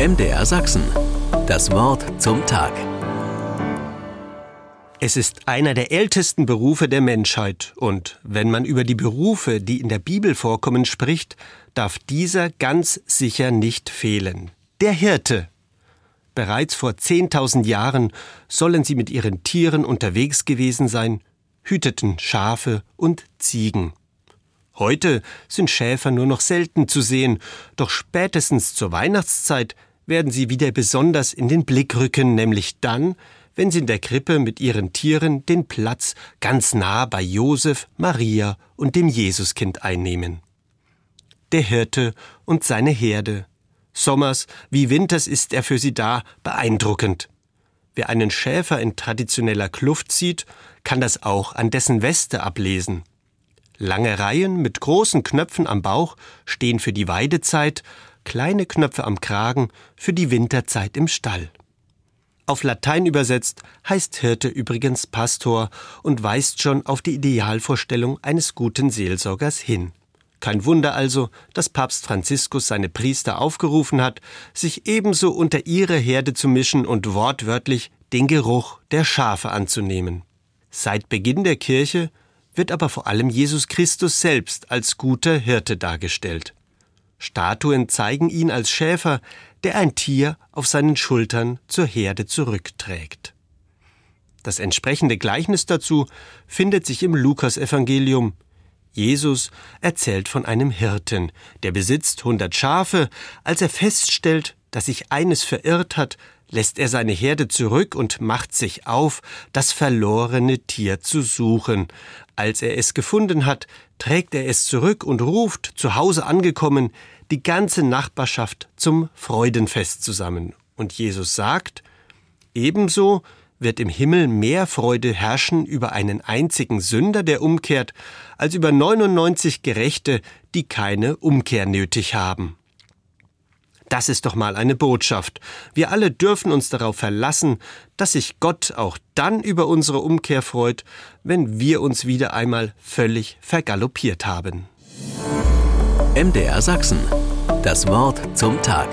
MDR Sachsen. Das Wort zum Tag. Es ist einer der ältesten Berufe der Menschheit, und wenn man über die Berufe, die in der Bibel vorkommen, spricht, darf dieser ganz sicher nicht fehlen. Der Hirte. Bereits vor 10.000 Jahren sollen sie mit ihren Tieren unterwegs gewesen sein, hüteten Schafe und Ziegen. Heute sind Schäfer nur noch selten zu sehen, doch spätestens zur Weihnachtszeit werden sie wieder besonders in den Blick rücken, nämlich dann, wenn sie in der Krippe mit ihren Tieren den Platz ganz nah bei Josef, Maria und dem Jesuskind einnehmen. Der Hirte und seine Herde. Sommers wie Winters ist er für sie da, beeindruckend. Wer einen Schäfer in traditioneller Kluft sieht, kann das auch an dessen Weste ablesen. Lange Reihen mit großen Knöpfen am Bauch stehen für die Weidezeit, kleine Knöpfe am Kragen für die Winterzeit im Stall. Auf Latein übersetzt heißt Hirte übrigens Pastor und weist schon auf die Idealvorstellung eines guten Seelsorgers hin. Kein Wunder also, dass Papst Franziskus seine Priester aufgerufen hat, sich ebenso unter ihre Herde zu mischen und wortwörtlich den Geruch der Schafe anzunehmen. Seit Beginn der Kirche wird aber vor allem Jesus Christus selbst als guter Hirte dargestellt. Statuen zeigen ihn als Schäfer, der ein Tier auf seinen Schultern zur Herde zurückträgt. Das entsprechende Gleichnis dazu findet sich im Lukasevangelium. Jesus erzählt von einem Hirten, der besitzt hundert Schafe. Als er feststellt, dass sich eines verirrt hat, lässt er seine Herde zurück und macht sich auf, das verlorene Tier zu suchen. Als er es gefunden hat, trägt er es zurück und ruft, zu Hause angekommen, die ganze Nachbarschaft zum Freudenfest zusammen. Und Jesus sagt, ebenso wird im Himmel mehr Freude herrschen über einen einzigen Sünder, der umkehrt, als über 99 Gerechte, die keine Umkehr nötig haben. Das ist doch mal eine Botschaft. Wir alle dürfen uns darauf verlassen, dass sich Gott auch dann über unsere Umkehr freut, wenn wir uns wieder einmal völlig vergaloppiert haben. MDR Sachsen. Das Wort zum Tag.